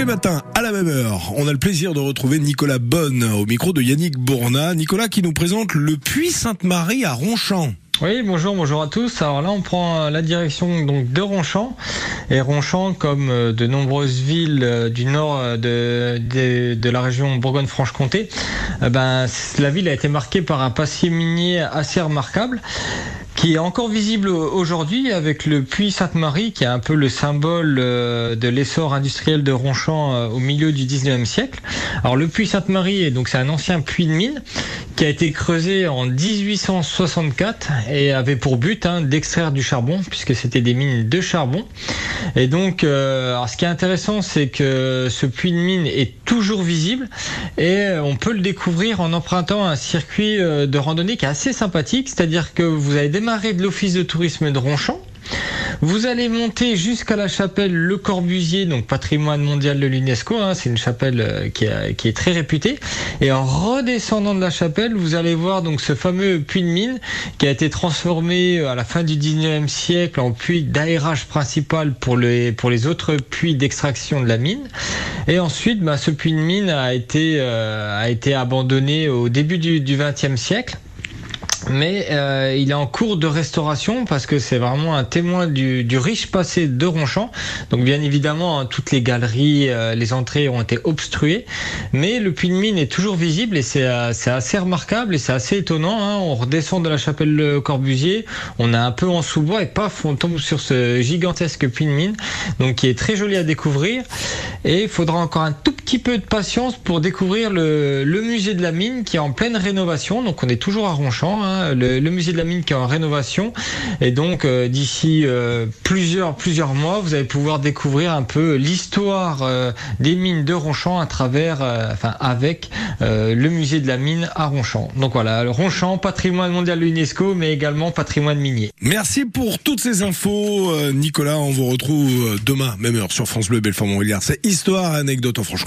les matins, à la même heure, on a le plaisir de retrouver Nicolas Bonne au micro de Yannick Bourna. Nicolas qui nous présente le puits Sainte-Marie à Ronchamp. Oui, bonjour, bonjour à tous. Alors là, on prend la direction donc de Ronchamp. Et Ronchamp, comme euh, de nombreuses villes euh, du nord euh, de, de, la région Bourgogne-Franche-Comté, ben, la ville a été marquée par un passé minier assez remarquable qui est encore visible aujourd'hui avec le puits Sainte-Marie, qui est un peu le symbole de l'essor industriel de Ronchamp au milieu du 19e siècle. Alors le puits Sainte-Marie, donc c'est un ancien puits de mine qui a été creusé en 1864 et avait pour but hein, d'extraire du charbon puisque c'était des mines de charbon. Et donc, euh, ce qui est intéressant, c'est que ce puits de mine est toujours visible et on peut le découvrir en empruntant un circuit euh, de randonnée qui est assez sympathique, c'est-à-dire que vous allez démarrer de l'office de tourisme de Ronchamp vous allez monter jusqu'à la chapelle Le Corbusier, donc patrimoine mondial de l'UNESCO. Hein, c'est une chapelle euh, qui, est très réputée. Et en redescendant de la chapelle, vous allez voir donc ce fameux puits de mine qui a été transformé euh, à la fin du 19e siècle en puits d'aérage principal pour les, autres puits d'extraction de la mine. Et ensuite, bah, ce puits de mine a été, euh, a été abandonné au début du, 20e siècle mais euh, il est en cours de restauration parce que c'est vraiment un témoin du, du, riche passé de Ronchamp. Donc bien évidemment, hein, toutes les galeries, euh, les entrées ont été obstruées, mais le puits de mine est toujours visible et c'est euh, assez remarquable et c'est assez étonnant. Hein. On redescend de la chapelle Le Corbusier, on est un peu en sous-bois et paf, on tombe sur ce gigantesque puits de mine, donc qui est très joli à découvrir. Et il faudra encore un tout petit peu de patience pour découvrir le, le musée de la mine qui est en pleine rénovation. Donc on est toujours à Ronchamp. Hein. Hein, le, musée de la mine qui est en rénovation. Et donc euh, d'ici euh, plusieurs plusieurs mois, vous allez pouvoir découvrir un peu l'histoire euh, des mines de Ronchamp à travers, avec le musée de la mine à Ronchamp. Donc voilà, Ronchamp, patrimoine mondial de l'UNESCO, mais également patrimoine minier. Merci pour toutes ces infos, Nicolas. On vous retrouve demain, même heure, sur France Bleu Belfort Montbéliard. C'est histoire, anecdote en Franche.